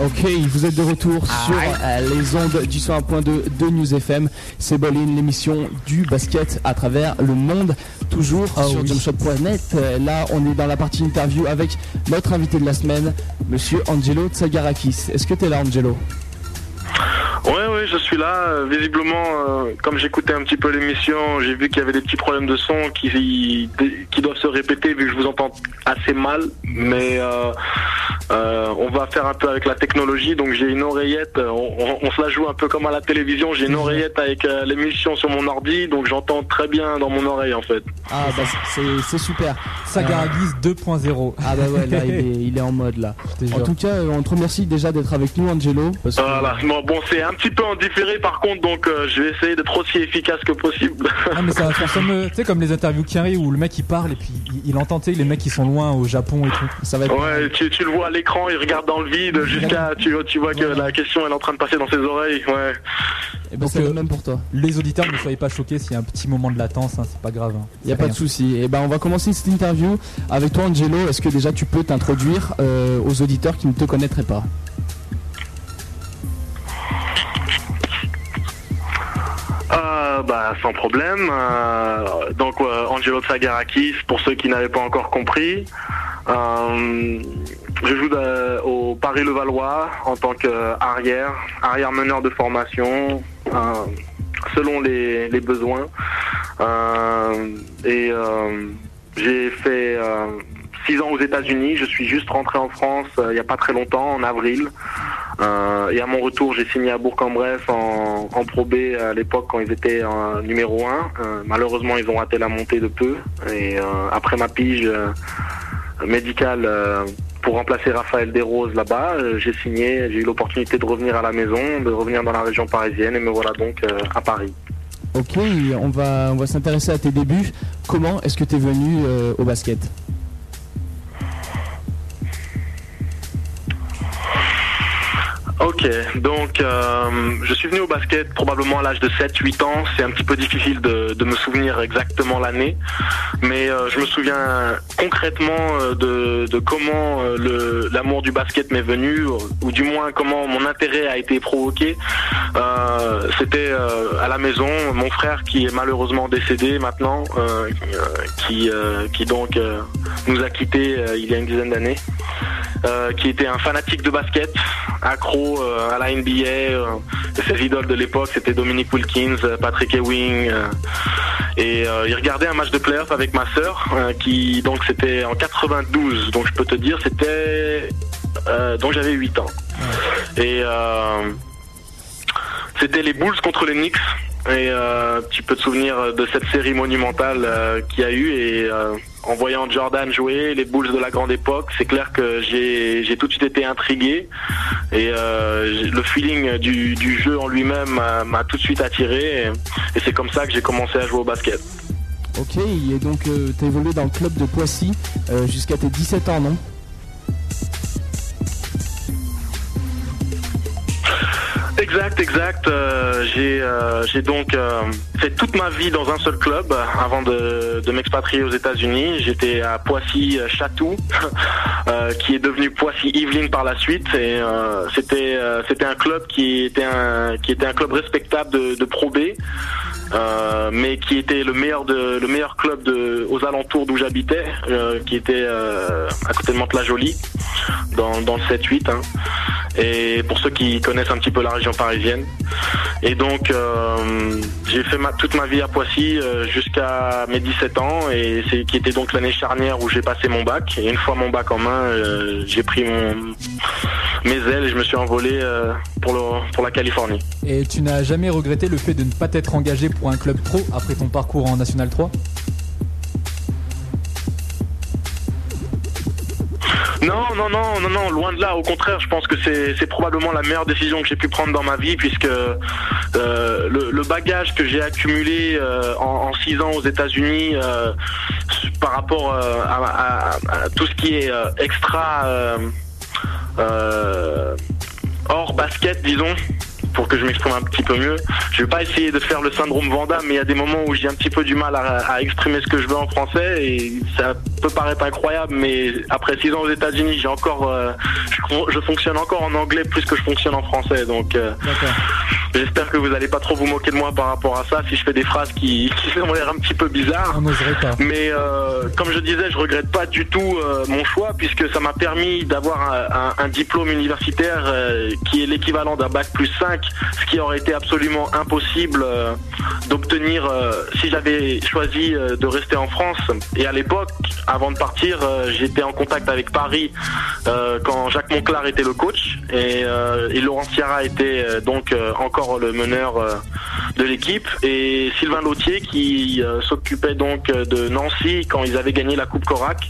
Ok, vous êtes de retour sur euh, les ondes du 101.2 de News FM. C'est Bolin, l'émission du basket à travers le monde, toujours Ah sur oui. jumpshot.net. Euh, Là, on est dans la partie interview avec notre invité de la semaine, Monsieur Angelo Tsagarakis. Est-ce que tu es là, Angelo? Je suis là. Euh, Visiblement, euh, comme j'écoutais un petit peu l'émission, j'ai vu qu'il y avait des petits problèmes de son qui, qui doivent se répéter vu que je vous entends assez mal. Mais euh, euh, on va faire un peu avec la technologie. Donc j'ai une oreillette. On, on- on se la joue un peu comme à la télévision. J'ai une oreillette avec euh, l'émission sur mon ordi, donc j'entends très bien dans mon oreille en fait. Ah, bah c'est- super. Sagaragis 2.0. Ah bah ouais, là, il est, il est en mode là. En tout cas, on te remercie déjà d'être avec nous, Angelo. Parce que- Voilà. Bon, bon c'est un petit peu en différé par contre, donc euh, je vais essayer d'être aussi efficace que possible. Ah mais ça va faire comme, euh, tu sais, comme les interviews qui arrivent où le mec il parle et puis il, il entend, tu sais, les mecs qui sont loin au Japon et tout. ça va être. Ouais, tu, tu le vois à l'écran, il regarde dans le vide jusqu'à tu, tu vois que la question elle est en train de passer dans ses oreilles. Ouais. Et ben, Donc, c'est le euh, même pour toi. Les auditeurs, ne soyez pas choqués s'il y a un petit moment de latence, hein, c'est pas grave. hein. Il n'y a pas de souci. Et ben, on va commencer cette interview avec toi, Angelo. Est-ce que déjà tu peux t'introduire euh, aux auditeurs qui ne te connaîtraient pas? Bah sans problème. Euh, donc euh, Angelo Tsagarakis, pour ceux qui n'avaient pas encore compris. Euh, je joue au Paris Levallois en tant qu'arrière, arrière meneur de formation, selon les, besoins. Et j'ai fait six ans aux États-Unis. Je suis juste rentré en France euh, il n'y a pas très longtemps, en avril. Euh, et à mon retour, j'ai signé à Bourg-en-Bresse en, en Pro B à l'époque quand ils étaient en numéro 1. malheureusement, ils ont raté la montée de peu. Et euh, après ma pige euh, médicale euh, pour remplacer Raphaël Desroses là-bas, euh, j'ai signé, j'ai eu l'opportunité de revenir à la maison, de revenir dans la région parisienne et me voilà donc euh, à Paris. Ok, on va, on va s'intéresser à tes débuts. Comment est-ce que tu es venu euh, au basket? Ok, donc euh, je suis venu au basket probablement à l'âge de 7-8 ans. C'est un petit peu difficile de, de me souvenir exactement l'année, mais euh, je me souviens concrètement euh, de, de comment euh, l'amour du basket m'est venu, ou, du moins comment mon intérêt a été provoqué. Euh, C'était à la maison, mon frère qui est malheureusement décédé maintenant, qui, qui donc nous a quittés il y a une dizaine d'années qui était un fanatique de basket, accro euh, à la NBA. euh, ses idoles de l'époque, c'était Dominic Wilkins, euh, Patrick Ewing. et il regardait un match de playoff avec ma sœur, qui donc c'était en 92. Donc je peux te dire, c'était euh, donc j'avais 8 ans. Et euh, c'était les Bulls contre les Knicks. Et euh, tu peux te souvenir de cette série monumentale qu'il y a eu et en voyant Jordan jouer, les Bulls de la grande époque, c'est clair que j'ai tout de suite été intrigué. Et euh, le feeling du, jeu en lui-même m'a- tout de suite attiré. Et, c'est comme ça que j'ai commencé à jouer au basket. Ok, et donc tu as évolué dans le club de Poissy euh, jusqu'à tes 17 ans, non? Exact, exact. Euh, j'ai euh, j'ai donc euh, fait toute ma vie dans un seul club avant de, m'expatrier aux États-Unis. J'étais à Poissy Chatou, qui est devenu Poissy Yvelines par la suite. C'était un club qui était un club respectable de, de Pro B. mais qui était le meilleur club aux alentours d'où j'habitais, qui était euh, à côté de Mantes-la-Jolie, dans, dans le 7-8. hein. Et pour ceux qui connaissent un petit peu la région parisienne. Et donc euh, j'ai fait toute ma vie à Poissy euh, jusqu'à mes 17 ans et c'est qui était donc l'année charnière où j'ai passé mon bac. Et une fois mon bac en main, euh, j'ai pris mon, mes ailes et je me suis envolé pour, pour la Californie. Et tu n'as jamais regretté le fait de ne pas t'être engagé pour un club pro après ton parcours en National 3 Non, non, non, non, non, loin de là. Au contraire, je pense que c'est probablement la meilleure décision que j'ai pu prendre dans ma vie, puisque euh, le, bagage que j'ai accumulé euh, en, en six ans aux États-Unis euh, par rapport à, tout ce qui est extra hors basket, disons. Pour que je m'exprime un petit peu mieux. Je vais pas essayer de faire le syndrome Vanda, mais il y a des moments où j'ai un petit peu du mal à, exprimer ce que je veux en français et ça peut paraître incroyable, mais après six ans aux États-Unis, j'ai encore, euh, je, fonctionne encore en anglais plus que je fonctionne en français, donc euh, j'espère que vous n'allez pas trop vous moquer de moi par rapport à ça si je fais des phrases qui, qui ont l'air un petit peu bizarres. Mais euh, comme je disais, je regrette pas du tout mon choix puisque ça m'a permis d'avoir un, diplôme universitaire qui est l'équivalent d'un bac plus 5, ce qui aurait été absolument impossible d'obtenir si j'avais choisi de rester en France. Et à l'époque, avant de partir, euh, j'étais en contact avec Paris euh, quand Jacques Monclar était le coach et, euh, Laurent Sierra était donc encore le meneur de l'équipe et Sylvain Lautier qui s'occupait donc de Nancy quand ils avaient gagné la Coupe Corac.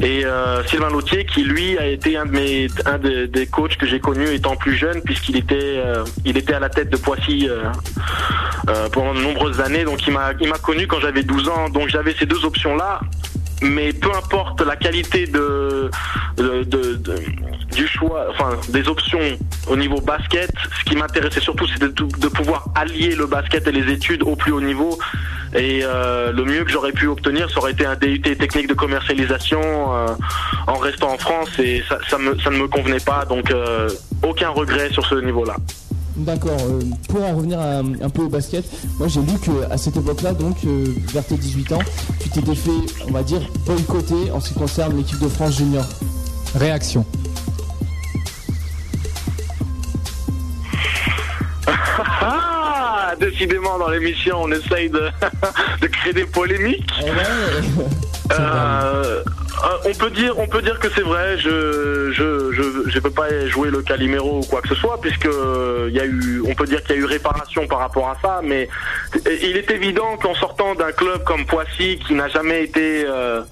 Et Sylvain Lautier qui lui a été un des coachs que j'ai connu étant plus jeune puisqu'il était il était à la tête de Poissy pendant de nombreuses années. Donc il m'a il m'a connu quand j'avais 12 ans. Donc j'avais ces deux options là mais peu importe la qualité de, du choix, enfin des options au niveau basket, ce qui m'intéressait surtout c'était de, pouvoir allier le basket et les études au plus haut niveau. Et euh, le mieux que j'aurais pu obtenir, ça aurait été un DUT technique de commercialisation euh, en restant en France et ça, ça, ne me convenait pas, donc euh, aucun regret sur ce niveau-là. D'accord. Euh, pour en revenir un peu au basket, moi j'ai lu qu'à cette époque-là, donc euh, vers tes 18 ans, tu t'étais fait, on va dire, boycotter en ce qui concerne l'équipe de France junior. Réaction. Ah, décidément, dans l'émission, on essaye de, créer des polémiques. Eh euh, on peut dire, on peut dire que c'est vrai. Je, je, je, je peux pas jouer le Calimero ou quoi que ce soit, puisque il y a eu, on peut dire qu'il y a eu réparation par rapport à ça. Mais il est évident qu'en sortant d'un club comme Poissy, qui n'a jamais été euh,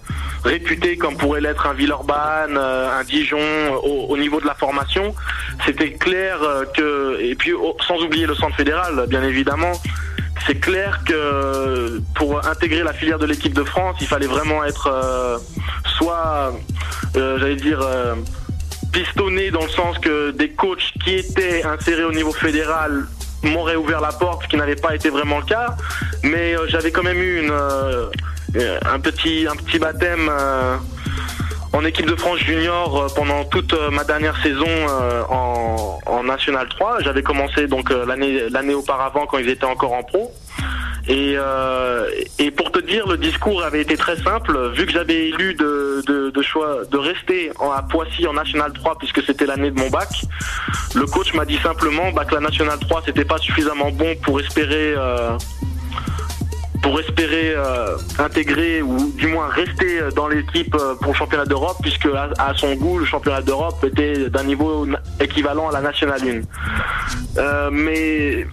réputé comme pourrait l'être un Villeurbanne, euh, un Dijon au, niveau de la formation, c'était clair que, et puis sans oublier le centre fédéral, bien évidemment c'est clair que pour intégrer la filière de l'équipe de France, il fallait vraiment être euh, soit, euh, j'allais dire, euh, pistonné dans le sens que des coachs qui étaient insérés au niveau fédéral m'auraient ouvert la porte, ce qui n'avait pas été vraiment le cas. Mais j'avais quand même eu une, un petit, un petit baptême en équipe de France junior euh, pendant toute euh, ma dernière saison euh, en, en National 3. J'avais commencé donc l'année l'année auparavant quand ils étaient encore en pro. Et, pour te dire, le discours avait été très simple. Vu que j'avais élu de, de, choix de rester à Poissy en National 3 puisque c'était l'année de mon bac, le coach m'a dit simplement bah, que la National 3 c'était pas suffisamment bon pour espérer pour espérer euh, intégrer ou du moins rester dans l'équipe euh, pour le championnat d'Europe puisque à, son goût le championnat d'Europe était d'un niveau équivalent à la nationale 1. Euh, mais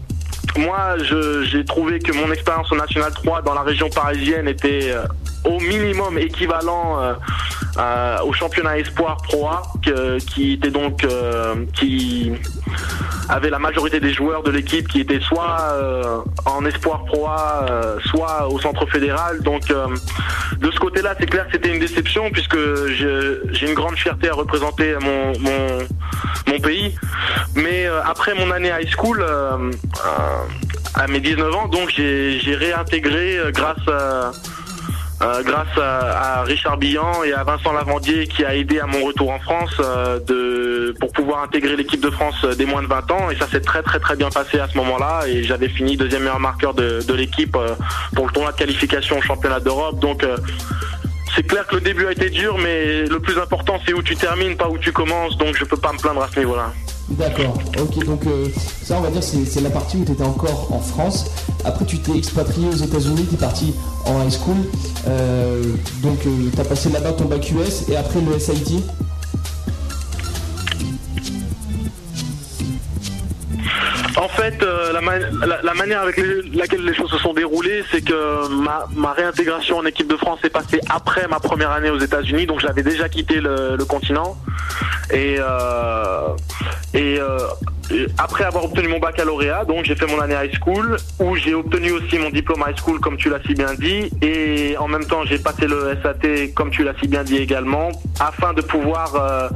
moi j'ai trouvé que mon expérience au national 3 dans la région parisienne était au minimum équivalent au championnat espoir Pro A qui était donc qui avait la majorité des joueurs de l'équipe qui étaient soit euh, en espoir pro A, euh, soit au centre fédéral. Donc euh, de ce côté-là, c'est clair que c'était une déception puisque j'ai une grande fierté à représenter mon, mon, pays. Mais après mon année high school, à mes 19 ans, donc j'ai réintégré grâce à euh, grâce à, Richard Billan et à Vincent Lavandier qui a aidé à mon retour en France euh, pour pouvoir intégrer l'équipe de France euh, des moins de 20 ans. Et ça s'est très très très bien passé à ce moment-là. Et j'avais fini deuxième meilleur marqueur de, de l'équipe pour le tournoi de qualification au championnat d'Europe. Donc c'est clair que le début a été dur mais le plus important c'est où tu termines pas où tu commences. Donc je peux pas me plaindre à ce niveau-là. D'accord, ok, donc euh, ça on va dire c'est la partie où tu étais encore en France. Après tu t'es expatrié aux États-Unis, tu es parti en high school. Euh, donc euh, tu as passé là-bas ton bac US et après le SIT En fait, la, manière avec laquelle les choses se sont déroulées, c'est que ma, réintégration en équipe de France est passée après ma première année aux États-Unis, donc j'avais déjà quitté le continent. Et, euh, et euh, après avoir obtenu mon baccalauréat, donc j'ai fait mon année high school, où j'ai obtenu aussi mon diplôme high school, comme tu l'as si bien dit, et en même temps j'ai passé le SAT, comme tu l'as si bien dit également, afin de pouvoir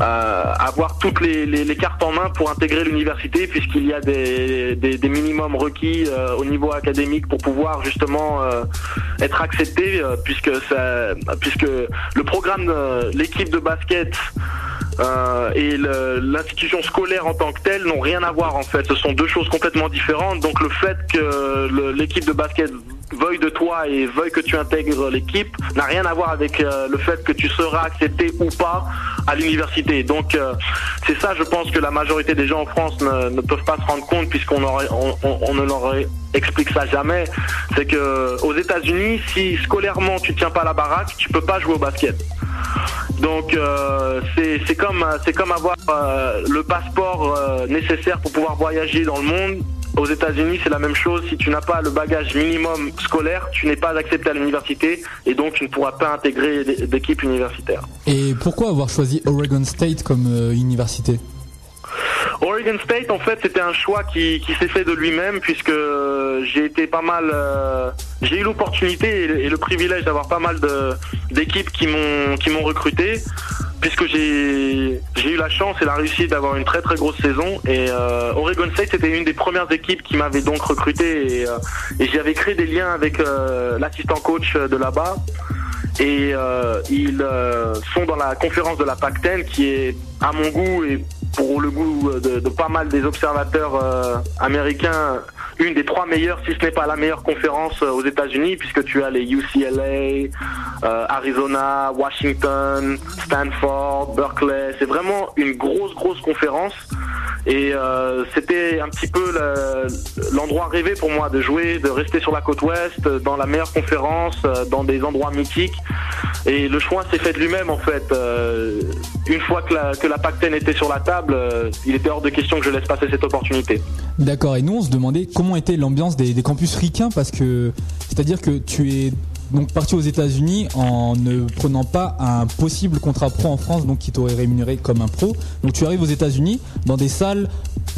avoir toutes les, cartes en main pour intégrer l'université, puisqu'il y a des, des, minimums requis au niveau académique pour pouvoir justement être accepté, puisque ça, puisque le programme, l'équipe de basket euh, et l'institution scolaire en tant que telle n'ont rien à voir en fait. Ce sont deux choses complètement différentes. Donc le fait que l'équipe de basket veuille de toi et veuille que tu intègres l'équipe n'a rien à voir avec euh, le fait que tu seras accepté ou pas à l'université. Donc euh, c'est ça, je pense que la majorité des gens en France ne, peuvent pas se rendre compte puisqu'on on, ne leur explique ça jamais. C'est que aux États-Unis, si scolairement tu tiens pas la baraque, tu peux pas jouer au basket. Donc euh, c'est comme c'est comme avoir le passeport nécessaire pour pouvoir voyager dans le monde aux États-Unis, c'est la même chose. Si tu n'as pas le bagage minimum scolaire, tu n'es pas accepté à l'université et donc tu ne pourras pas intégrer d'équipe universitaire. Et pourquoi avoir choisi Oregon State comme euh, université? Oregon State, en fait, c'était un choix qui, s'est fait de lui-même puisque j'ai été pas mal, euh, j'ai eu l'opportunité et, le privilège d'avoir pas mal d'équipes qui m'ont qui m'ont recruté puisque j'ai eu la chance et la réussite d'avoir une très très grosse saison. Et euh, Oregon State c'était une des premières équipes qui m'avait donc recruté et, euh, j'avais créé des liens avec euh, l'assistant coach de là-bas. Et ils sont dans la conférence de la PAC-10 qui est à mon goût et pour le goût de, de pas mal des observateurs américains une des trois meilleures, si ce n'est pas la meilleure conférence euh, aux États-Unis, puisque tu as les UCLA, euh, Arizona, Washington, Stanford, Berkeley. C'est vraiment une grosse, grosse conférence. Et euh, c'était un petit peu l'endroit rêvé pour moi de jouer, de rester sur la côte ouest, dans la meilleure conférence, dans des endroits mythiques. Et le choix s'est fait de lui-même en fait. une fois que la, que la Pac-10 était sur la table, il était hors de question que je laisse passer cette opportunité. D'accord, et nous on se demandait comment était l'ambiance des, campus ricains parce que c'est-à-dire que tu es donc parti aux États-Unis en ne prenant pas un possible contrat pro en France, donc qui t'aurait rémunéré comme un pro. Donc tu arrives aux États-Unis dans des salles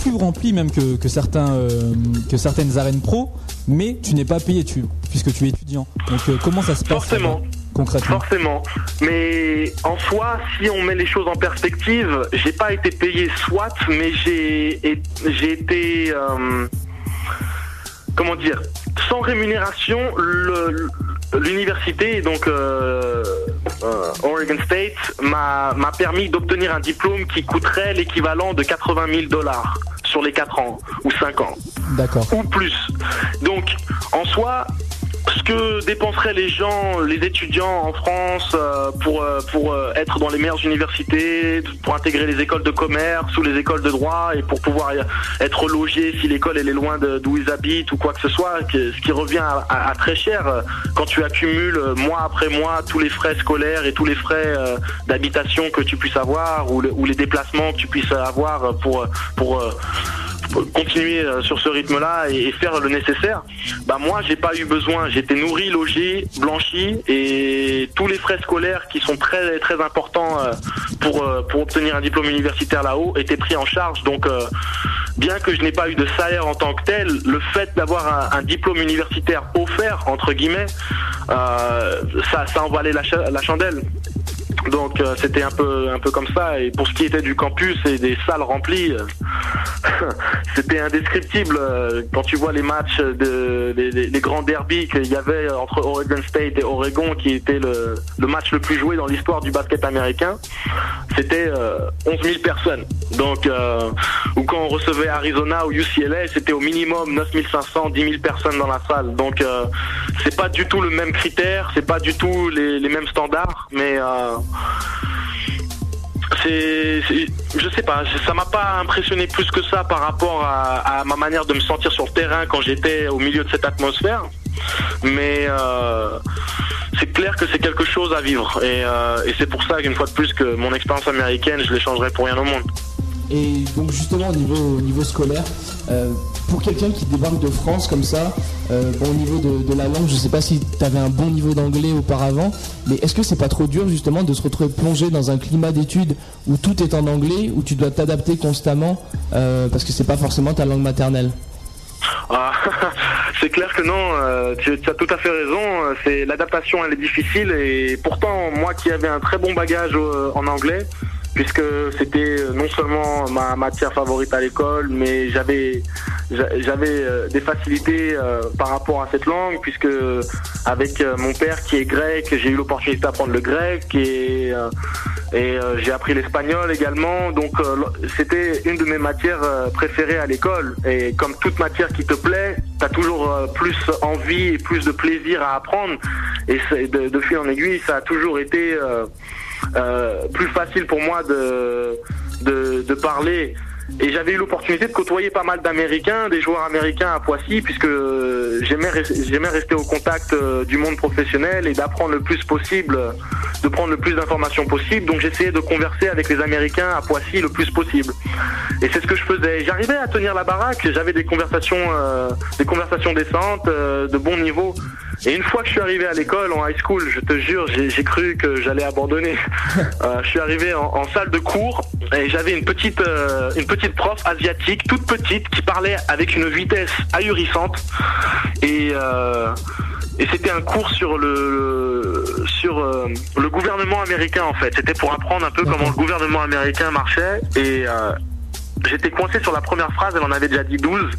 plus remplies même que, certains, euh, que certaines arènes pro, mais tu n'es pas payé tu, puisque tu es étudiant. Donc euh, comment ça se passe Forcément. Concrètement Forcément. Mais en soi, si on met les choses en perspective, j'ai pas été payé soit, mais j'ai été euh, comment dire, sans rémunération, l'université, donc euh, euh, Oregon State, m'a permis d'obtenir un diplôme qui coûterait l'équivalent de 80 000 dollars sur les 4 ans ou 5 ans. D'accord. Ou plus. Donc, en soi, ce que dépenseraient les gens, les étudiants en France euh, pour, euh, pour euh, être dans les meilleures universités, pour intégrer les écoles de commerce ou les écoles de droit et pour pouvoir être logé si l'école est loin d'où ils habitent ou quoi que ce soit, ce qui revient à, très cher quand tu accumules mois après mois tous les frais scolaires et tous les frais d'habitation que tu puisses avoir ou, ou, les déplacements que tu puisses avoir pour, pour continuer sur ce rythme-là et, faire le nécessaire. Bah moi, j'ai pas eu besoin. J'étais nourri, logé, blanchi et tous les frais scolaires qui sont très très importants euh, pour euh, pour obtenir un diplôme universitaire là-haut étaient pris en charge. Donc bien que je n'ai pas eu de salaire en tant que tel, le fait d'avoir un, diplôme universitaire offert entre guillemets, ça ça en valait la chandelle. Donc euh, c'était un peu un peu comme ça. Et pour ce qui était du campus et des salles remplies, euh, c'était indescriptible. Euh, quand tu vois les matchs de les, grands derbies qu'il y avait entre Oregon State et Oregon, qui était le, le match le plus joué dans l'histoire du basket américain, c'était 11 000 personnes. Donc ou quand on recevait Arizona ou UCLA, c'était au minimum 9 500, 10 000 personnes dans la salle. Donc c'est pas du tout le même critère, c'est pas du tout les, les mêmes standards, mais c'est, je sais pas, ça m'a pas impressionné plus que ça par rapport à, ma manière de me sentir sur le terrain quand j'étais au milieu de cette atmosphère. Mais euh, c'est clair que c'est quelque chose à vivre. Et, euh, et c'est pour ça qu'une fois de plus que mon expérience américaine, je l'échangerai pour rien au monde. Et donc justement au niveau, niveau scolaire, euh, pour quelqu'un qui débarque de France comme ça, euh, au niveau de, la langue, je ne sais pas si tu avais un bon niveau d'anglais auparavant, mais est-ce que c'est pas trop dur justement de se retrouver plongé dans un climat d'études où tout est en anglais, où tu dois t'adapter constamment euh, parce que c'est pas forcément ta langue maternelle? Ah, c'est clair que non, tu, as tout à fait raison. C'est l'adaptation, elle est difficile et pourtant moi qui avais un très bon bagage en anglais, puisque c'était non seulement ma matière favorite à l'école, mais j'avais j'avais euh, des facilités euh, par rapport à cette langue, puisque avec euh, mon père qui est grec, j'ai eu l'opportunité d'apprendre le grec et, et j'ai appris l'espagnol également. Donc c'était une de mes matières préférées à l'école. Et comme toute matière qui te plaît, tu as toujours plus envie et plus de plaisir à apprendre. Et de, de fil en aiguille, ça a toujours été plus facile pour moi de, de, de parler et j'avais eu l'opportunité de côtoyer pas mal d'Américains, des joueurs américains à Poissy, puisque j'aimais j'aimais rester au contact euh, du monde professionnel et d'apprendre le plus possible, de prendre le plus d'informations possible. Donc j'essayais de converser avec les Américains à Poissy le plus possible. Et c'est ce que je faisais. J'arrivais à tenir la baraque, j'avais des conversations, euh, des conversations décentes, euh, de bon niveau. Et une fois que je suis arrivé à l'école, en high school, je te jure, j'ai cru que j'allais abandonner. Euh, je suis arrivé en, salle de cours et j'avais une petite, euh, une petite prof asiatique, toute petite, qui parlait avec une vitesse ahurissante. Et, euh, et c'était un cours sur le, sur le gouvernement américain en fait. C'était pour apprendre un peu comment le gouvernement américain marchait et J'étais coincé sur la première phrase, elle en avait déjà dit 12.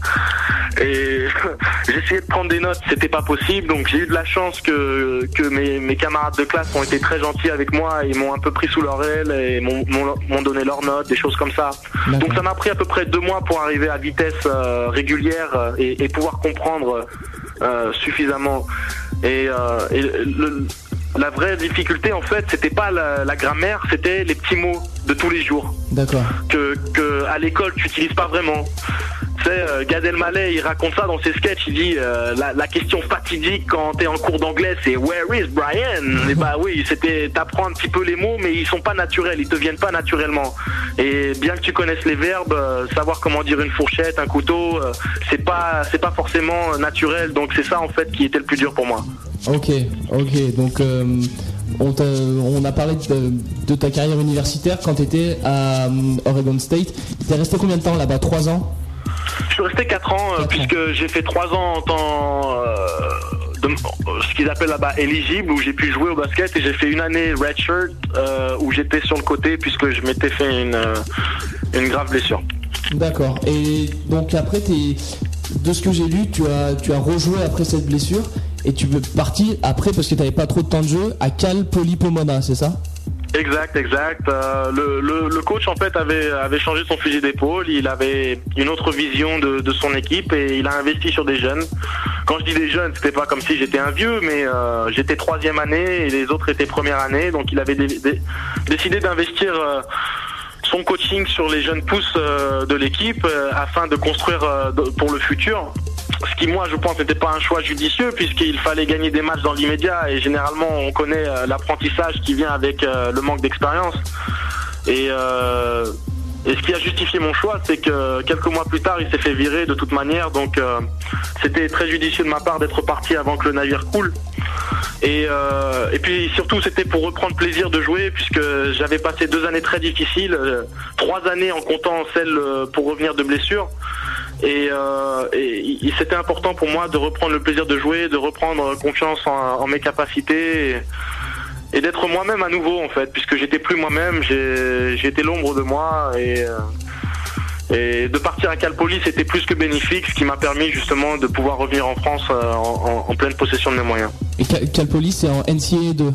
Et j'essayais de prendre des notes, c'était pas possible. Donc j'ai eu de la chance que, que mes, mes, camarades de classe ont été très gentils avec moi. Ils m'ont un peu pris sous leur aile et m'ont donné leurs notes, des choses comme ça. Donc ça m'a pris à peu près deux mois pour arriver à vitesse euh, régulière euh, et, et, pouvoir comprendre euh, suffisamment. Et, et le, la vraie difficulté, en fait, c'était pas la, grammaire, c'était les petits mots de tous les jours. D'accord. Que, que à l'école, tu n'utilises pas vraiment. Sais, euh, Gad Elmaleh, il raconte ça dans ses sketchs. Il dit euh, la, question fatidique quand t'es en cours d'anglais, c'est Where is Brian? Et bah oui, c'était t'apprends un petit peu les mots, mais ils sont pas naturels, ils te viennent pas naturellement. Et bien que tu connaisses les verbes, euh, savoir comment dire une fourchette, un couteau, c'est pas c'est pas forcément naturel. Donc c'est ça en fait qui était le plus dur pour moi. Ok, ok. Donc, on, a parlé de, ta carrière universitaire quand tu étais à Oregon State. Tu es resté combien de temps là-bas? 3 ans? Je suis resté 4 ans, euh, puisque j'ai fait 3 ans en temps. de, ce qu'ils appellent là-bas éligible, où j'ai pu jouer au basket et j'ai fait une année redshirt où j'étais sur le côté puisque je m'étais fait une, une grave blessure. D'accord. Et donc après, de ce que j'ai lu, tu as, tu as rejoué après cette blessure et tu veux partir après parce que tu n'avais pas trop de temps de jeu à Cal Polypomona, c'est ça? Exact, exact. Euh, le, coach en fait avait, avait changé son fusil d'épaule. Il avait une autre vision de, son équipe et il a investi sur des jeunes. Quand je dis des jeunes, c'était pas comme si j'étais un vieux, mais euh, j'étais troisième année et les autres étaient première année. Donc il avait décidé d'investir. Euh, son coaching sur les jeunes pousses de l'équipe afin de construire pour le futur ce qui moi je pense n'était pas un choix judicieux puisqu'il fallait gagner des matchs dans l'immédiat et généralement on connaît euh, l'apprentissage qui vient avec euh, le manque d'expérience et euh, et ce qui a justifié mon choix, c'est que quelques mois plus tard, il s'est fait virer de toute manière. Donc, c'était très judicieux de ma part d'être parti avant que le navire coule. Et, et puis surtout, c'était pour reprendre plaisir de jouer, puisque j'avais passé deux années très difficiles, trois années en comptant celle pour revenir de blessure. Et, euh, c'était important pour moi de reprendre le plaisir de jouer, de reprendre confiance en, mes capacités et, d'être moi-même à nouveau en fait, puisque j'étais plus moi-même, j'étais l'ombre de moi et, euh, et de partir à Calpoli c'était plus que bénéfique, ce qui m'a permis justement de pouvoir revenir en France euh, en, pleine possession de mes moyens. Et Calpoli c'est en NCAA 2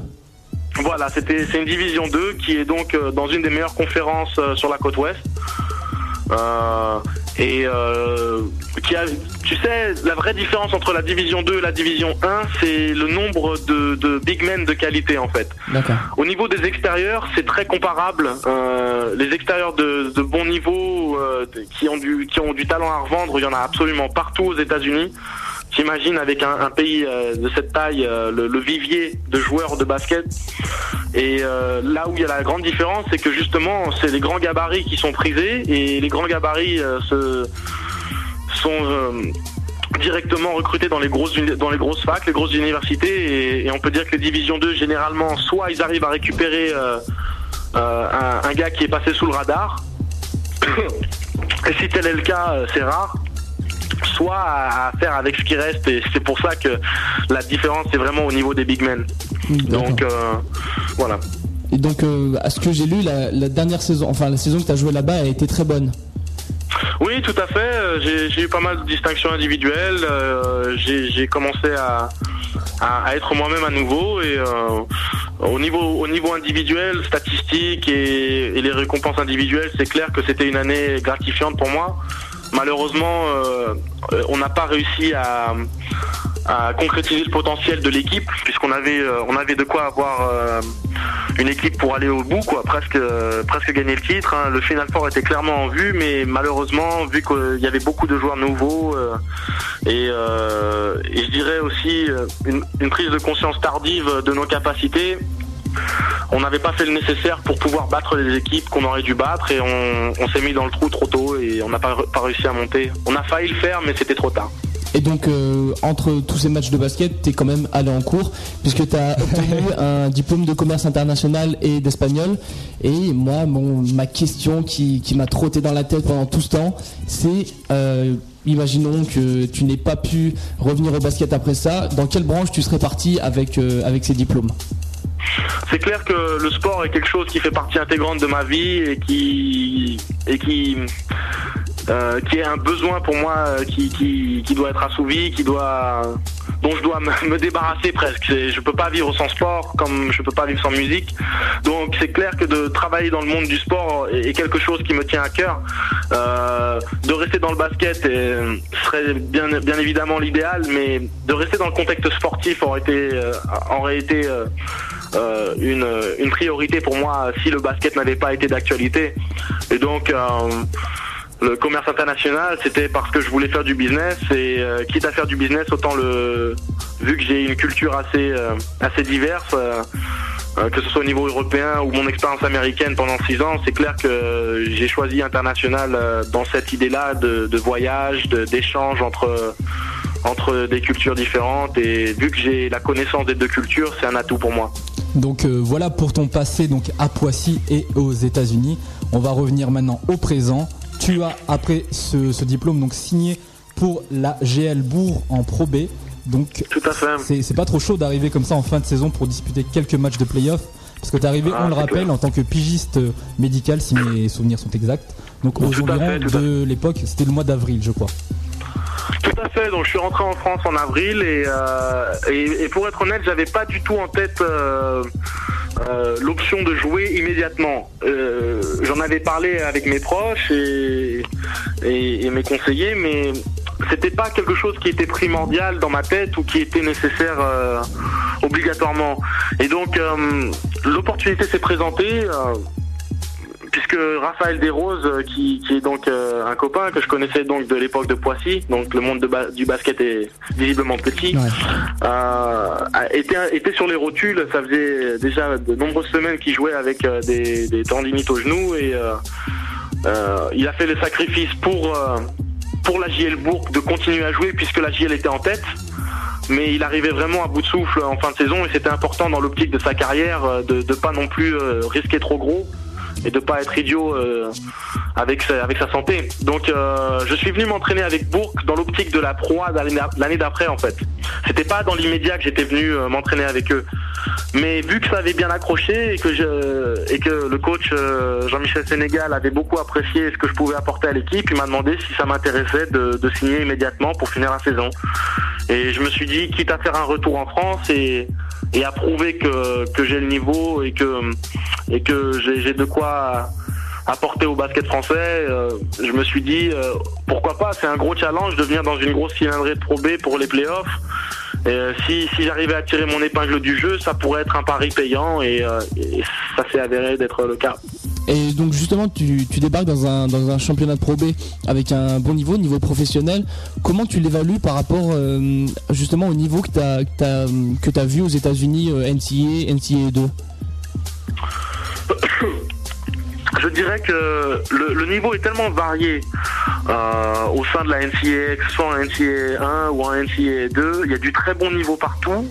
voilà, c'était c'est une division 2 qui est donc euh, dans une des meilleures conférences sur la côte ouest. Euh, et euh, qui a, tu sais, la vraie différence entre la division 2 et la division 1, c'est le nombre de, de, big men de qualité en fait. Au niveau des extérieurs, c'est très comparable. Euh, les extérieurs de, de bon niveau euh, qui ont du qui ont du talent à revendre, il y en a absolument partout aux États-Unis. J'imagine avec un, pays euh, de cette taille, euh, le, vivier de joueurs de basket. Et euh, là où il y a la grande différence, c'est que justement, c'est les grands gabarits qui sont prisés et les grands gabarits sont directement recrutés dans les grosses dans les grosses facs, les grosses universités. Et, on peut dire que les divisions 2, généralement, soit ils arrivent à récupérer un gars qui est passé sous le radar. et si tel est le cas, c'est rare soit à, faire avec ce qui reste. Et c'est pour ça que la différence est vraiment au niveau des big men. Donc euh, voilà. Et donc, à ce que j'ai lu, la, dernière saison, enfin la saison que tu as joué là-bas, a été très bonne. Oui, tout à fait. J'ai eu pas mal de distinctions individuelles. j'ai commencé à, à, être moi-même à nouveau et euh, au niveau au niveau individuel, statistique et, les récompenses individuelles, c'est clair que c'était une année gratifiante pour moi. Malheureusement, euh, on n'a pas réussi à, concrétiser le potentiel de l'équipe puisqu'on avait euh, on avait de quoi avoir euh, une équipe pour aller au bout quoi presque gagner le titre hein. le final four était clairement en vue mais malheureusement vu qu'il y avait beaucoup de joueurs nouveaux et, je dirais aussi une, prise de conscience tardive de nos capacités on n'avait pas fait le nécessaire pour pouvoir battre les équipes qu'on aurait dû battre et on, on s'est mis dans le trou trop tôt et on n'a pas, pas réussi à monter. On a failli le faire mais c'était trop tard. Et donc, euh, entre tous ces matchs de basket, tu es quand même allé en cours, puisque tu as obtenu un diplôme de commerce international et d'espagnol. Et moi, mon, ma question qui, m'a trotté dans la tête pendant tout ce temps, c'est, euh, imaginons que tu n'aies pas pu revenir au basket après ça, dans quelle branche tu serais parti avec, euh, avec ces diplômes? C'est clair que le sport est quelque chose qui fait partie intégrante de ma vie et qui et qui euh, qui est un besoin pour moi euh, qui, qui, qui, doit être assouvi, qui doit dont je dois me, débarrasser presque. Je peux pas vivre sans sport comme je peux pas vivre sans musique. Donc c'est clair que de travailler dans le monde du sport est, quelque chose qui me tient à cœur. Euh, de rester dans le basket serait bien, bien évidemment l'idéal, mais de rester dans le contexte sportif aurait été, aurait été une, une priorité pour moi si le basket n'avait pas été d'actualité. Et donc le commerce international, c'était parce que je voulais faire du business et euh, quitte à faire du business, autant le vu que j'ai une culture assez euh, assez diverse, euh, que ce soit au niveau européen ou mon expérience américaine pendant six ans, c'est clair que j'ai choisi international dans cette idée-là de, de voyage, d'échange entre entre des cultures différentes et vu que j'ai la connaissance des deux cultures, c'est un atout pour moi. Donc voilà pour ton passé donc à Poissy et aux États-Unis. On va revenir maintenant au présent tu as, après ce, diplôme, donc signé pour la GL Bourg en Pro B. Donc, Tout à fait. C'est pas trop chaud d'arriver comme ça en fin de saison pour disputer quelques matchs de playoff. Parce que tu es arrivé, ah, on le rappelle, en tant que pigiste médical, si mes souvenirs sont exacts. Donc aux environs de l'époque, c'était le mois d'avril, je crois. Tout à fait. Donc je suis rentré en France en avril et, euh, et, pour être honnête, j'avais pas du tout en tête euh, euh, l'option de jouer immédiatement. J'en avais parlé avec mes proches et, et, mes conseillers, mais c'était pas quelque chose qui était primordial dans ma tête ou qui était nécessaire obligatoirement. Et donc l'opportunité s'est présentée puisque Raphaël Desroses, euh, qui, qui est donc euh, un copain que je connaissais donc de l'époque de Poissy, donc le monde du basket est visiblement petit, euh, était, sur les rotules. Ça faisait déjà de nombreuses semaines qu'il jouait avec des, des tendinites au genou et il a fait le sacrifice pour pour la JL Bourg de continuer à jouer puisque la JL était en tête. Mais il arrivait vraiment à bout de souffle en fin de saison et c'était important dans l'optique de sa carrière de ne pas non plus risquer trop gros et de pas être idiot euh, avec sa, avec sa santé. Donc euh, je suis venu m'entraîner avec Bourg dans l'optique de la proie l'année d'après en fait. C'était pas dans l'immédiat que j'étais venu euh, m'entraîner avec eux. Mais vu que ça avait bien accroché et que je et que le coach Jean-Michel Sénégal avait beaucoup apprécié ce que je pouvais apporter à l'équipe, il m'a demandé si ça m'intéressait de, de signer immédiatement pour finir la saison. Et je me suis dit quitte à faire un retour en France et et à prouver que, que j'ai le niveau et que, et que j'ai de quoi apporter au basket français, euh, je me suis dit euh, pourquoi pas, c'est un gros challenge de venir dans une grosse cylindrée de Pro B pour les playoffs. Et, euh, si, j'arrivais à tirer mon épingle du jeu, ça pourrait être un pari payant et ça s'est avéré d'être le cas. Et donc justement, tu, débarques dans un, dans un championnat de Pro B avec un bon niveau, niveau professionnel. Comment tu l'évalues par rapport euh, justement au niveau que tu as, vu aux États-Unis, NCA, NCA 2 je dirais que le, niveau est tellement varié euh, au sein de la NCA, que ce soit en NCA 1 ou en NCA 2. Il y a du très bon niveau partout,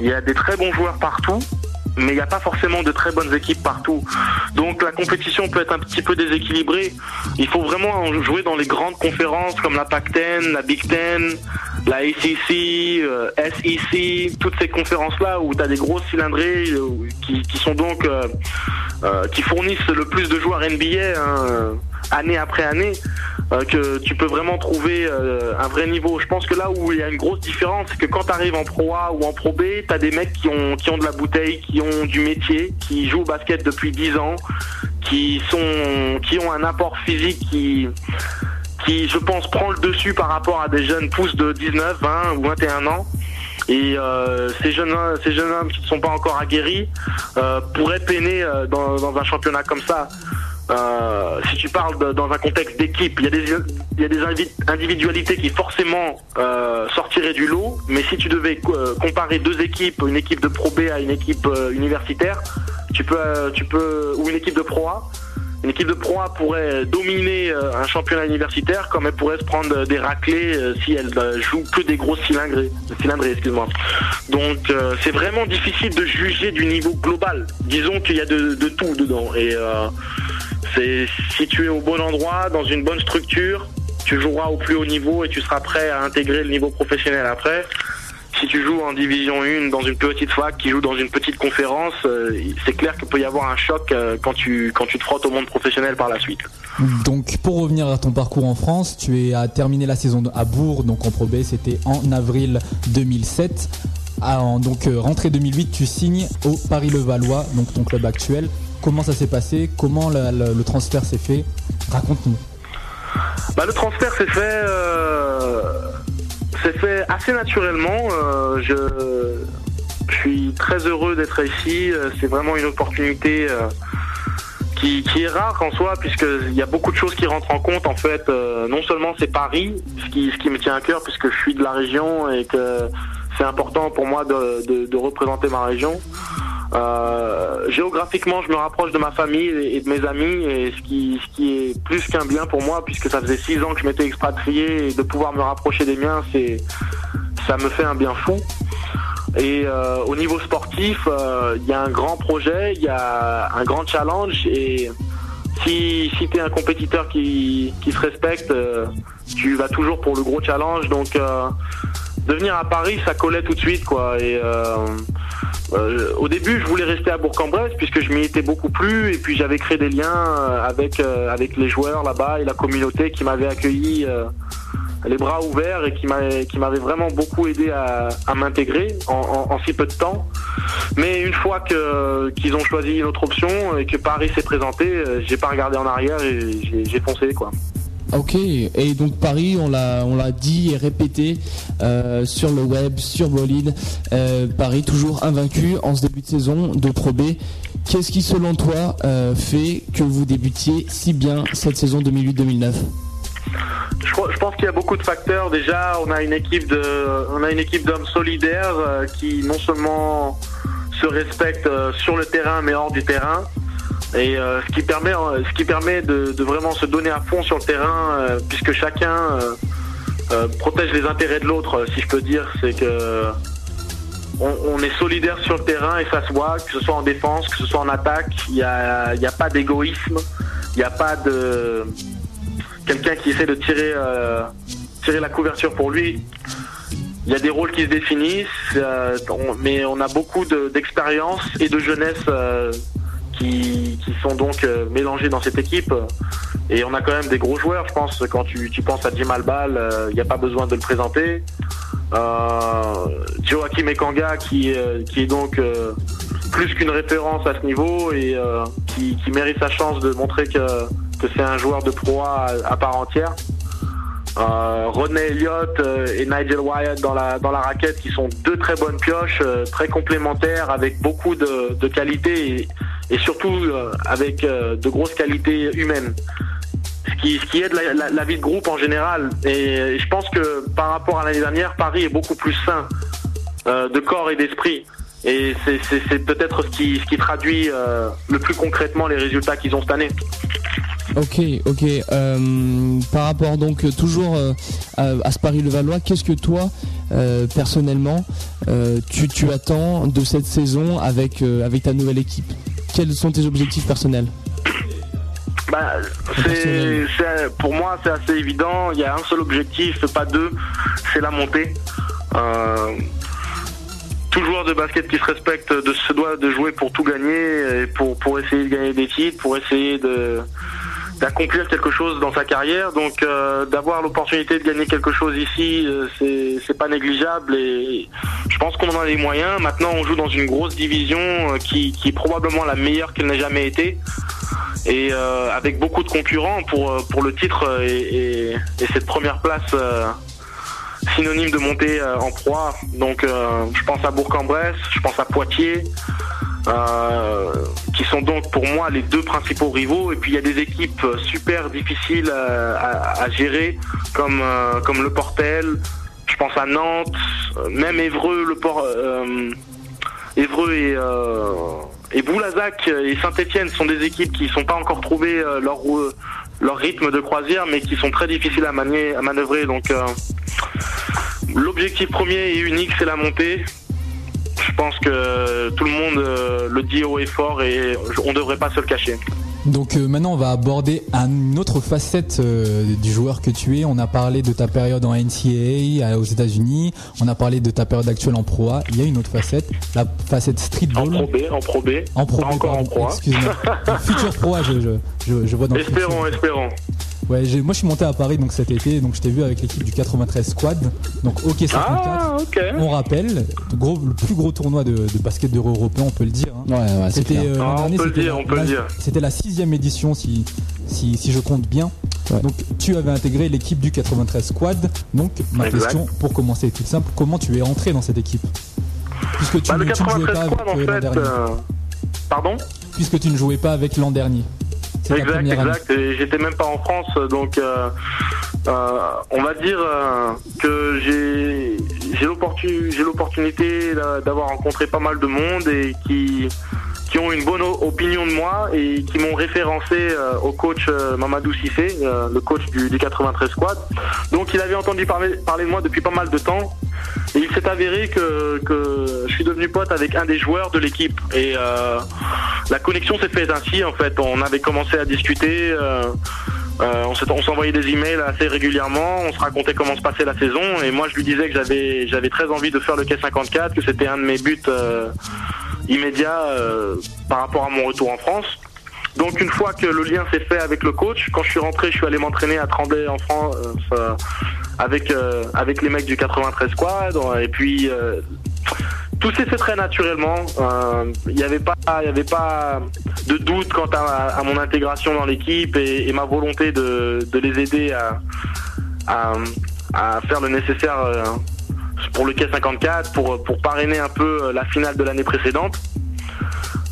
il y a des très bons joueurs partout mais il n'y a pas forcément de très bonnes équipes partout. Donc la compétition peut être un petit peu déséquilibrée. Il faut vraiment jouer dans les grandes conférences comme la Pac-10, la Big Ten, la ACC, SEC, toutes ces conférences-là où tu as des grosses cylindrées qui, qui, sont donc qui fournissent le plus de joueurs NBA hein, année après année. Euh, que tu peux vraiment trouver euh, un vrai niveau. Je pense que là où il y a une grosse différence, c'est que quand tu arrives en Pro A ou en Pro B, tu as des mecs qui ont, qui ont de la bouteille, qui ont du métier, qui jouent au basket depuis 10 ans, qui, sont, qui ont un apport physique qui qui, je pense, prend le dessus par rapport à des jeunes pousses de 19, 20 ou 21 ans. Et euh, ces jeunes ces jeunes hommes qui ne sont pas encore aguerris pourraient peiner dans, dans, un championnat comme ça. Euh, si tu parles dans un contexte d'équipe, il y a des, individualités qui forcément euh, sortiraient du lot, mais si tu devais euh, comparer deux équipes, une équipe de Pro B à une équipe universitaire, tu peux, tu peux, ou une équipe de Pro A, une équipe de Pro A pourrait dominer un championnat universitaire comme elle pourrait se prendre des raclés si elle joue que des cylindrées, cylindrées excuse-moi. Donc c'est vraiment difficile de juger du niveau global. Disons qu'il y a de, de, tout dedans et c'est si tu es au bon endroit, dans une bonne structure, tu joueras au plus haut niveau et tu seras prêt à intégrer le niveau professionnel après. Si tu joues en division 1 dans une petite fac qui joue dans une petite conférence, euh, c'est clair qu'il peut y avoir un choc euh, quand tu, te frottes au monde professionnel par la suite. Donc pour revenir à ton parcours en France, tu as terminé la saison à Bourg, donc en Pro B, c'était en avril 2007. Ah, donc euh, rentrée 2008, tu signes au Paris-Levallois, donc ton club actuel. Comment ça s'est passé? Comment le transfert s'est fait? Raconte-nous. Bah, le transfert s'est fait, euh, fait assez naturellement. Euh, je, suis très heureux d'être ici. Euh, c'est vraiment une opportunité qui, est rare en soi, puisqu'il y a beaucoup de choses qui rentrent en compte. En fait, non seulement c'est Paris, ce qui, ce qui me tient à cœur, puisque je suis de la région et que c'est important pour moi de représenter ma région. Euh, géographiquement, je me rapproche de ma famille et de mes amis, et ce qui, ce qui est plus qu'un bien pour moi, puisque ça faisait six ans que je m'étais expatrié, et de pouvoir me rapprocher des miens, c'est, ça me fait un bien fou. Et euh, au niveau sportif, euh, il y a un grand projet, il y a un grand challenge, et si, si tu es un compétiteur qui, qui se respecte, euh, tu vas toujours pour le gros challenge. Donc, euh, de venir à Paris, ça collait tout de suite, quoi. Et euh, au début, je voulais rester à Bourg-en-Bresse puisque je m'y étais beaucoup plu et puis j'avais créé des liens euh, avec euh, avec les joueurs là-bas et la communauté qui m'avait accueilli les bras ouverts et qui m'avait vraiment beaucoup aidé à, m'intégrer en, si peu de temps. Mais une fois qu'ils ont choisi une autre option et que Paris s'est présenté, j'ai pas regardé en arrière et j'ai foncé quoi. Ok, et donc Paris, on l'a, on l'a dit et répété euh, sur le web, sur Bolide, euh, Paris toujours invaincu en ce début de saison de Pro B. Qu'est-ce qui, selon toi, euh, fait que vous débutiez si bien cette saison 2008-2009 je, pense qu'il y a beaucoup de facteurs. Déjà, on a une équipe de, on a une équipe d'hommes solidaires qui non seulement se respectent sur le terrain mais hors du terrain. Et euh, ce qui permet, euh, ce qui permet de, vraiment se donner à fond sur le terrain, euh, puisque chacun protège les intérêts de l'autre, si je peux dire, c'est que on, est solidaire sur le terrain et ça se voit, que ce soit en défense, que ce soit en attaque, il n'y a, a, pas d'égoïsme, il n'y a pas de quelqu'un qui essaie de tirer, tirer la couverture pour lui. Il y a des rôles qui se définissent, mais on a beaucoup d'expérience et de jeunesse qui, sont donc euh, mélangés dans cette équipe. Et on a quand même des gros joueurs, je pense. Quand tu, penses à Jim Albal, il euh, n'y a pas besoin de le présenter. Euh, Joachim Ekanga, qui, qui est donc plus qu'une référence à ce niveau et qui, mérite sa chance de montrer que, que c'est un joueur de proie à, part entière. René Elliott et Nigel Wyatt dans la, dans la raquette qui sont deux très bonnes pioches, très complémentaires avec beaucoup de, de qualité et surtout euh, avec euh, de grosses qualités humaines. Ce qui, aide la, vie de groupe en général. Et je pense que par rapport à l'année dernière, Paris est beaucoup plus sain euh, de corps et d'esprit. Et c'est peut-être ce qui, ce qui traduit le plus concrètement les résultats qu'ils ont cette année. Ok, ok. par rapport donc toujours à, ce Paris-Levallois, qu'est-ce que toi, personnellement, tu, tu, attends de cette saison avec, avec ta nouvelle équipe? Quels sont tes objectifs personnels Bah, c'est, pour moi, c'est assez évident. Il y a un seul objectif, pas deux, c'est la montée. Euh, tout joueur de basket qui se respecte de, se doit de jouer pour tout gagner, et pour, pour essayer de gagner des titres, pour essayer de d'accomplir quelque chose dans sa carrière. Donc euh, d'avoir l'opportunité de gagner quelque chose ici, euh, c'est pas négligeable et je pense qu'on en a les moyens. Maintenant, on joue dans une grosse division euh, qui, qui est probablement la meilleure qu'elle n'ait jamais été et euh, avec beaucoup de concurrents pour euh, pour le titre et, et- et cette première place synonyme de montée en proie. Donc je pense à Bourg-en-Bresse, je pense à Poitiers. Euh, qui sont donc pour moi les deux principaux rivaux. Et puis il y a des équipes super difficiles euh, à, à gérer comme euh, comme le Portel. Je pense à Nantes. Même Évreux le Port euh, Évreux et et Boulazac et Saint-Etienne sont des équipes qui sont pas encore trouvées leur leur rythme de croisière mais qui sont très difficiles à manier à manœuvrer. Donc euh, l'objectif premier et unique c'est la montée je pense que tout le monde euh, le dit haut et fort et on ne devrait pas se le cacher. Donc euh, maintenant on va aborder une autre facette euh, du joueur que tu es. On a parlé de ta période en NCAA aux États-Unis. On a parlé de ta période actuelle en Pro A. Il y a une autre facette, la facette En streetball. Pro B, en Pro B, En Pro B, encore en. Pro A. Excuse-moi. Futur Pro A, je, je, je, je vois dans. Espérons, espérons. Ouais, j'ai- moi je suis monté à Paris donc cet été, donc je t'ai vu avec l'équipe du 93 Squad, donc OK 54. Ah. On rappelle, le, gros, le plus gros tournoi de, de basket de européen, on peut le dire. hein. Ouais, ouais, c'est C'était euh, Ah, c'était dire, la- on peut le la- dire. C'était la sixième édition si, si, si je compte bien. Ouais. Donc tu avais intégré l'équipe du 93 Squad. Donc ma Exact. question pour commencer est toute simple, comment tu es entré dans cette équipe? Puisque tu, Bah, le ne- tu ne jouais 93 pas avec euh, l'an dernier. euh, Pardon? Puisque tu ne jouais pas avec l'an dernier. C'est Exact, première année. exact. Et j'étais même pas en France, donc euh, euh, on va dire euh, que j'ai j'ai l'opportu- j'ai l'opportunité d'a- d'avoir rencontré pas mal de monde et qui qui ont une bonne opinion de moi et qui m'ont référencé euh, au coach euh, Mamadou Sissé, euh, le coach du, du 93 Squad. Donc il avait entendu parler, parler de moi depuis pas mal de temps. Et il s'est avéré que, que je suis devenu pote avec un des joueurs de l'équipe. Et euh, la connexion s'est faite ainsi, en fait. On avait commencé à discuter. euh, euh, on s'envoyait des emails assez régulièrement, on se racontait comment se passait la saison et moi je lui disais que j'avais j'avais très envie de faire le K54, que c'était un de mes buts euh, immédiats euh, par rapport à mon retour en France. Donc une fois que le lien s'est fait avec le coach, quand je suis rentré, je suis allé m'entraîner à Tremblay en France euh, avec euh, avec les mecs du 93 Squad et puis euh, tout s'est fait très naturellement. Euh, Il n'y avait pas, il avait pas de doute quant à, mon intégration dans l'équipe et, et ma volonté de, de les aider à, à, à faire le nécessaire euh, pour le K54, pour, pour parrainer un peu la finale de l'année précédente.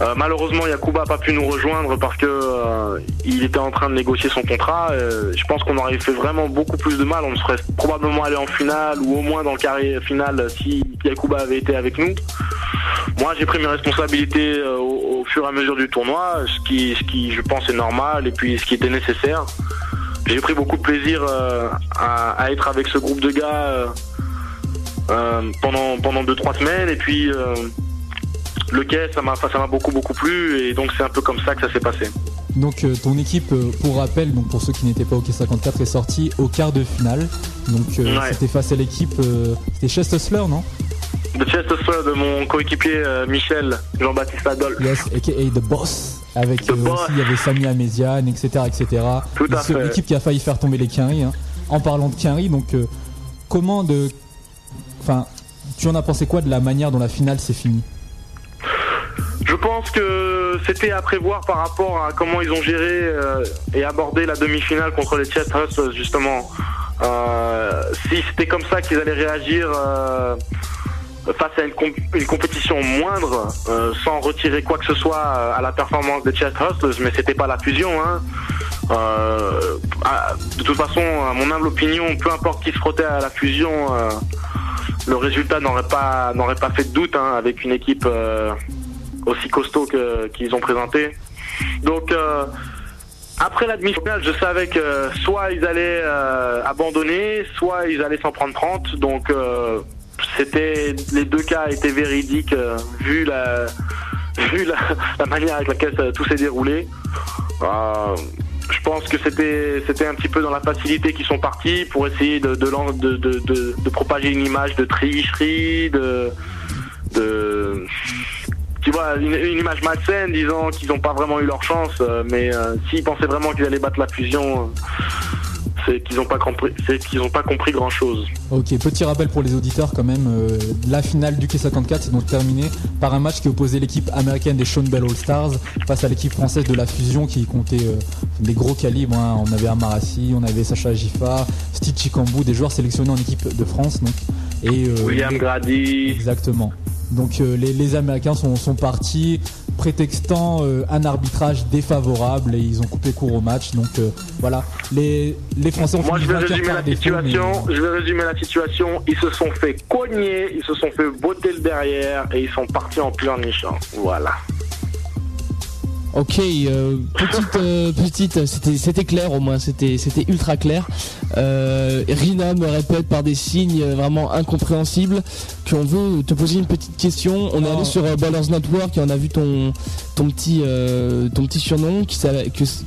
Euh, malheureusement, Yakuba n'a pas pu nous rejoindre parce que euh, il était en train de négocier son contrat. Euh, je pense qu'on aurait fait vraiment beaucoup plus de mal. On serait probablement allé en finale ou au moins dans le carré final si Yakuba avait été avec nous. Moi, j'ai pris mes responsabilités euh, au, fur et à mesure du tournoi, ce qui, ce qui, je pense, est normal et puis ce qui était nécessaire. J'ai pris beaucoup de plaisir euh, à, être avec ce groupe de gars euh, euh, pendant pendant deux trois semaines et puis euh, le quai ça m'a ça m'a beaucoup beaucoup plu et donc c'est un peu comme ça que ça s'est passé. Donc euh, ton équipe, euh, pour rappel, donc pour ceux qui n'étaient pas au K54, est sortie au quart de finale. Donc euh, Ouais. c'était face à l'équipe, euh, c'était Chest Hustler, non? De Chester de mon coéquipier euh, Michel Jean-Baptiste Adol. Yes, aka The Boss. Avec The euh, Boss. aussi, il y avait Sami Améziane, etc., etc. Tout à fait. L'équipe qui a failli faire tomber les Quinry. hein. En parlant de Quinry, donc euh, comment de, enfin, tu en as pensé quoi de la manière dont la finale s'est finie? Je pense que c'était à prévoir par rapport à comment ils ont géré euh, et abordé la demi-finale contre les Hustlers justement. Euh, si c'était comme ça qu'ils allaient réagir euh, face à une, comp- une compétition moindre, sans retirer quoi que ce soit à la performance des Chest Hustlers, mais c'était pas la fusion. Hein. De toute façon, à mon humble opinion, peu importe qui se frottait à la fusion, le résultat n'aurait pas n'aurait pas fait de doute hein, avec une équipe euh, aussi costaud qu'ils ont présenté. Donc euh, après la demi-finale, je savais que soit ils allaient euh, abandonner, soit ils allaient s'en prendre 30. Donc c'était les deux cas étaient véridiques vu la vu la, manière avec laquelle tout s'est déroulé. Euh, je pense que c'était un petit peu dans la facilité qu'ils sont partis pour essayer de propager une image de tricherie, de, de tu vois, une, image malsaine, disant qu'ils n'ont pas vraiment eu leur chance, euh, mais euh, s'ils pensaient vraiment qu'ils allaient battre la fusion, c'est qu'ils n'ont pas compris, c'est qu'ils n'ont pas compris grand chose. Ok, petit rappel pour les auditeurs quand même, euh, la finale du K54 s'est donc terminée par un match qui opposait l'équipe américaine des Sean Bell All Stars face à l'équipe française de la Fusion qui comptait euh, des gros calibres. Hein. On avait Amarassi, on avait Sacha Giffard, Steve Chikambu, des joueurs sélectionnés en équipe de France. Donc, et, euh, William Grady. Exactement. Donc les, Américains sont, sont partis prétextant euh, un arbitrage défavorable et ils ont coupé court au match. Donc euh, voilà, les, les Français ont Moi je vais résumer la situation. Je vais résumer la situation. Ils se sont fait cogner, ils se sont fait botter le derrière et ils sont partis en plein. Voilà. Ok, euh, petite, euh, petite, c'était, c'était clair au moins, c'était, c'était ultra clair. Euh, Rina me répète par des signes vraiment incompréhensibles qu'on veut te poser une petite question. On est allé sur Ballers Network et on a vu ton, ton petit, ton petit surnom qui,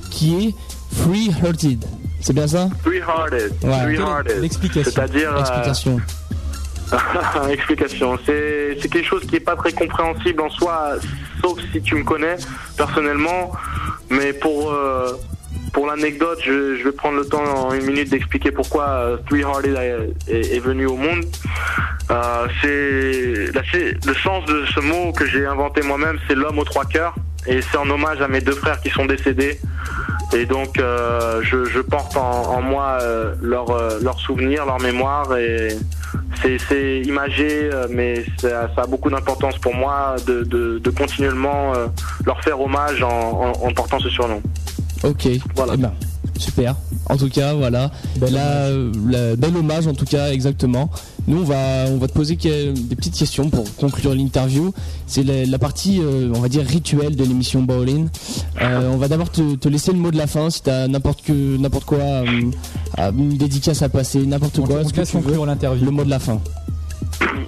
qui est Free Hearted. C'est bien ça? Free Hearted. Free Hearted. L'explication. C'est-à-dire. Explication. Explication. C'est, c'est quelque chose qui est pas très compréhensible en soi sauf si tu me connais personnellement. Mais pour euh, pour l'anecdote, je, vais prendre le temps en une minute d'expliquer pourquoi euh, Three Hearted est, venu au monde. Euh, c'est le sens de ce mot que j'ai inventé moi-même, c'est l'homme aux trois cœurs, et c'est en hommage à mes deux frères qui sont décédés. Et donc, je, porte en, moi leur, leur souvenir, leur mémoire, et c'est imagé, euh, mais ça, a beaucoup d'importance pour moi de, continuellement euh, leur faire hommage en, portant ce surnom. Ok, voilà. Eh ben, super. En tout cas, voilà. Bel bel hommage, en tout cas, exactement. Nous, on va, on va te poser des petites questions pour conclure l'interview. C'est la, partie, euh, on va dire, rituelle de l'émission Bowling. Euh, on va d'abord te, laisser le mot de la fin. Si tu as n'importe n'importe quoi, euh, une dédicace à passer, n'importe quoi. On ce conclure l'interview. Le mot de la fin.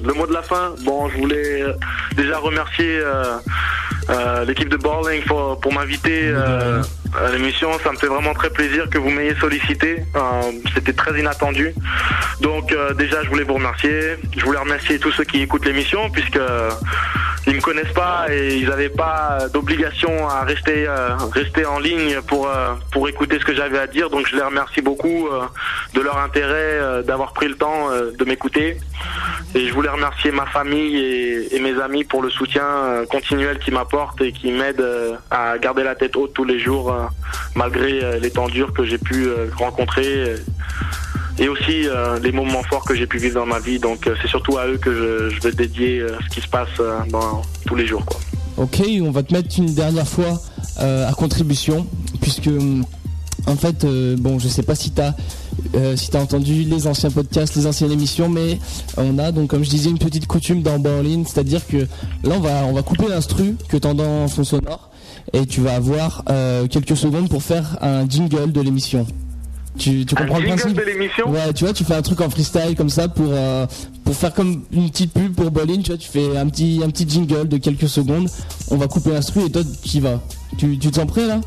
Le mot de la fin. Bon, je voulais déjà remercier l'équipe de Bowling pour, pour m'inviter à l'émission. Ça me fait vraiment très plaisir que vous m'ayez sollicité. Euh, c'était très inattendu. Donc euh, déjà, je voulais vous remercier. Je voulais remercier tous ceux qui écoutent l'émission puisque euh, ils me connaissent pas et ils n'avaient pas d'obligation à rester rester en ligne pour pour écouter ce que j'avais à dire. Donc je les remercie beaucoup de leur intérêt, d'avoir pris le temps de m'écouter. Et je voulais remercier ma famille et, et mes amis pour le soutien continuel qu'ils m'apportent et qui m'aident à garder la tête haute tous les jours malgré euh, les temps durs que j'ai pu euh, rencontrer euh, et aussi les moments forts que j'ai pu vivre dans ma vie. Donc c'est surtout à eux que je, vais dédier ce qui se passe dans, tous les jours. Quoi. Ok, on va te mettre une dernière fois à contribution, puisque en fait, bon, je sais pas si tu as si tu as entendu les anciens podcasts, les anciennes émissions, mais on a donc, comme je disais, une petite coutume dans Berlin, c'est-à-dire que là, on va, on va couper l'instru que tu entends en son sonore et tu vas avoir euh, quelques secondes pour faire un jingle de l'émission. Tu, tu comprends un le principe de l'émission Ouais, tu vois, tu fais un truc en freestyle comme ça pour euh, pour faire comme une petite pub pour Bolin, tu vois, tu fais un petit un petit jingle de quelques secondes. On va couper l'instru et toi tu y vas. Tu tu te sens prêt là?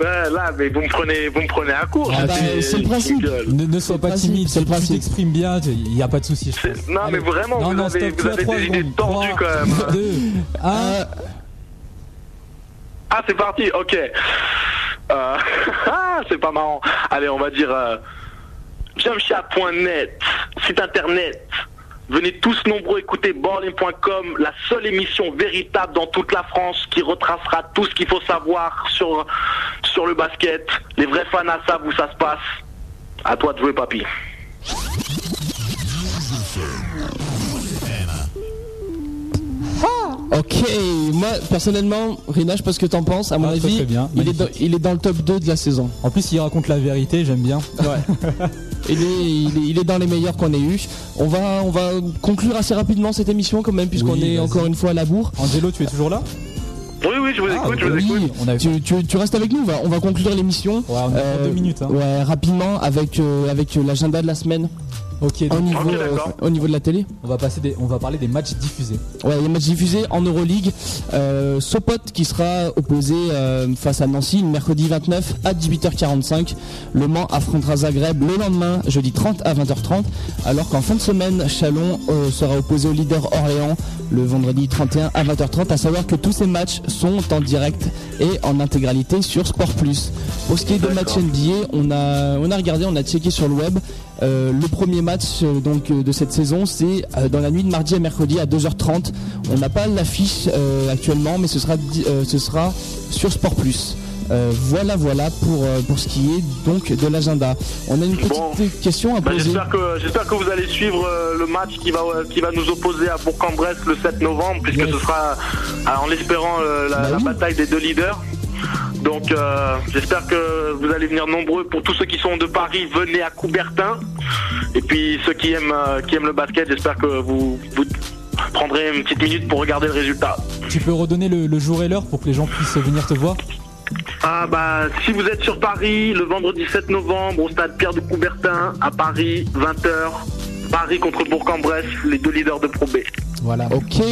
Ben là, mais vous me prenez, vous me prenez à court. Ah, bah, c'est le principe. Ne, ne sois pas timide, c'est le principe. Tu t'exprimes bien, il n'y a pas de souci. Non, mais vraiment, non, vous, non, avez, stop, vous avez des idées tordues quand même. 2, 1. Ah, c'est parti, ok. Euh, ah, c'est pas marrant. Allez, on va dire euh, site internet. Venez tous nombreux écouter Borlin.com, la seule émission véritable dans toute la France qui retracera tout ce qu'il faut savoir sur, le basket. Les vrais fans savent où ça se passe. À toi de jouer, papy. Ok, moi personnellement, Rina, je sais pas ce que t'en penses. À mon ah, avis, il, est dans, il, est dans, le top 2 de la saison. En plus, il raconte la vérité, j'aime bien. Ouais. il, est, il, est, dans les meilleurs qu'on ait eu. On va, on va conclure assez rapidement cette émission quand même, puisqu'on est encore une fois à la bourre. Angelo, tu es toujours là? Oui, oui, je vous ah, écoute, je vous écoute. Tu, tu, restes avec nous, on va, on va conclure l'émission. Ouais, on a deux minutes. Hein. Ouais, rapidement avec, euh, avec l'agenda de la semaine. Ok, au donc niveau, euh, au niveau de la télé. on va passer des, on va parler des matchs diffusés. Ouais, les matchs diffusés en Euroleague. Euh, Sopot qui sera opposé euh, face à Nancy le mercredi 29 à 18h45. Le Mans affrontera Zagreb le lendemain, jeudi 30 à 20h30. Alors qu'en fin de semaine, Chalon euh, sera opposé au leader Orléans le vendredi 31 à 20h30. À savoir que tous ces matchs sont en direct et en intégralité sur Sport Plus. Pour ce qui est des matchs. NBA, on a, on a regardé, on a checké sur le web. Euh, le premier match euh, donc euh, de cette saison, c'est euh, dans la nuit de mardi à mercredi à 2h30. On n'a pas l'affiche actuellement, mais ce sera ce sera sur Sport Plus. Euh, voilà, voilà pour euh, pour ce qui est donc de l'agenda. On a une petite Bon. question à Bah, poser. j'espère que j'espère que vous allez suivre euh, le match qui va qui va nous opposer à Bourg-en-Bresse le 7 novembre puisque Yes. ce sera en l'espérant euh, la, Bah la bataille des deux leaders. Donc euh, j'espère que vous allez venir nombreux. Pour tous ceux qui sont de Paris, venez à Coubertin. Et puis ceux qui aiment euh, qui aiment le basket, j'espère que vous vous prendrez une petite minute pour regarder le résultat. Tu peux redonner le, le jour et l'heure pour que les gens puissent venir te voir? Ah bah si vous êtes sur Paris le vendredi 7 novembre au stade Pierre de Coubertin à Paris 20h Paris contre Bourg-en-Bresse les deux leaders de Pro B. Voilà. Ok,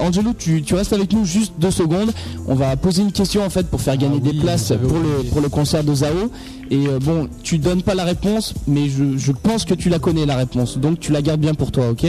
Angelo, tu, tu restes avec nous juste deux secondes. On va poser une question en fait pour faire gagner Ah oui, des places j'avais pour le, oublié. pour le concert de Zao. Et euh, bon, tu donnes pas la réponse, mais je, je pense que tu la connais la réponse. Donc tu la gardes bien pour toi, ok?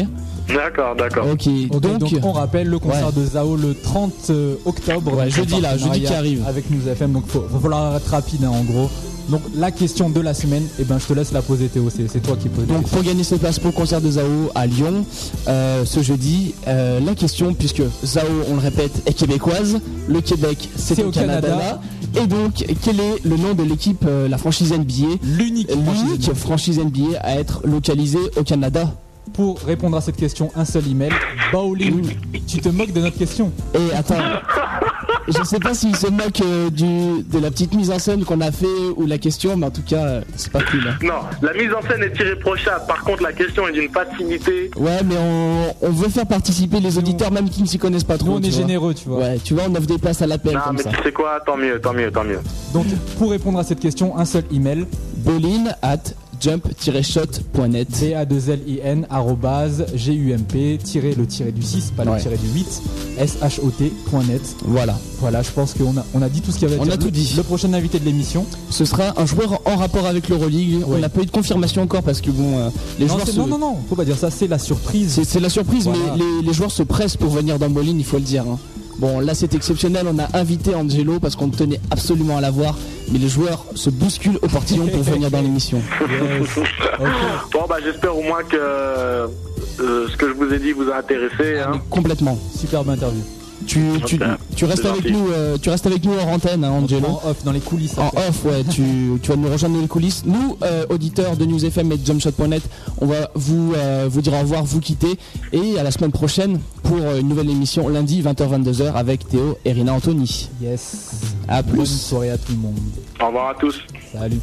D'accord, d'accord. Ok, Ok, donc, donc, on rappelle le concert Ouais. de Zao le 30 euh, octobre. Ouais, jeudi, là, jeudi qui arrive. Avec nous FM, donc faut, va falloir être rapide hein, en gros. Donc la question de la semaine, eh ben je te laisse la poser Théo, c'est toi qui poses. donc pour gagner ces places pour le concert de Zao à Lyon euh, ce jeudi, euh, la question, puisque Zao, on le répète, est québécoise, le Québec c'est au Canada. Canada. Et donc, quel est le nom de l'équipe, euh, la franchise NBA L'unique franchise NBA à être localisée au Canada. Pour répondre à cette question, un seul email. Bowling, tu te moques de notre question Et attends, je sais pas s'il se moque euh, du, de la petite mise en scène qu'on a fait ou la question, mais en tout cas, euh, c'est pas cool. hein. Non, la mise en scène est irréprochable. Par contre, la question est d'une facilité. Ouais, mais on, on veut faire participer les auditeurs, même qui ne s'y connaissent pas trop. Nous on tu est vois. généreux, tu vois. Ouais, tu vois, on offre des places à l'appel Non, comme mais ça. tu sais quoi Tant mieux, tant mieux, tant mieux. Donc pour répondre à cette question, un seul email. Bolin at jump-shot.net. b a 2 l i n arrobase g u m p tiré le tiré du 6 pas le tiré du 8 s h o t.net. Voilà. Voilà, je pense qu'on a on a dit tout ce qu'il y avait à On dire. a tout dit. Le prochain invité de l'émission. Ce sera un joueur en rapport avec l'Euroleague. On Ouais. n'a pas eu de confirmation encore parce que bon, euh, les Non, joueurs se- non non non, faut pas dire ça, c'est la surprise. C'est la surprise, Voilà. mais les, les joueurs se pressent pour venir dans Bolin, il faut le dire. hein. Bon, là c'est exceptionnel, on a invité Angelo parce qu'on tenait absolument à l'avoir, mais les joueurs se bousculent au portillon pour venir dans l'émission. Yes. Bon, bah j'espère au moins que euh, ce que je vous ai dit vous a intéressé. Hein. Complètement. Superbe interview. Tu, tu, Ok. tu restes avec gentil. nous, euh, tu restes avec nous hors antenne, hein, Angelo. En off, dans les coulisses. En off, ouais, tu, tu vas nous rejoindre dans les coulisses. Nous, euh, auditeurs de News FM et de Jumpshot.net, on va vous, euh, vous dire au revoir, vous quitter. Et à la semaine prochaine pour euh, une nouvelle émission lundi 20h-22h avec Théo et Rina Anthony. Yes. À Bonne plus. soirée à tout le monde. Au revoir à tous. Salut.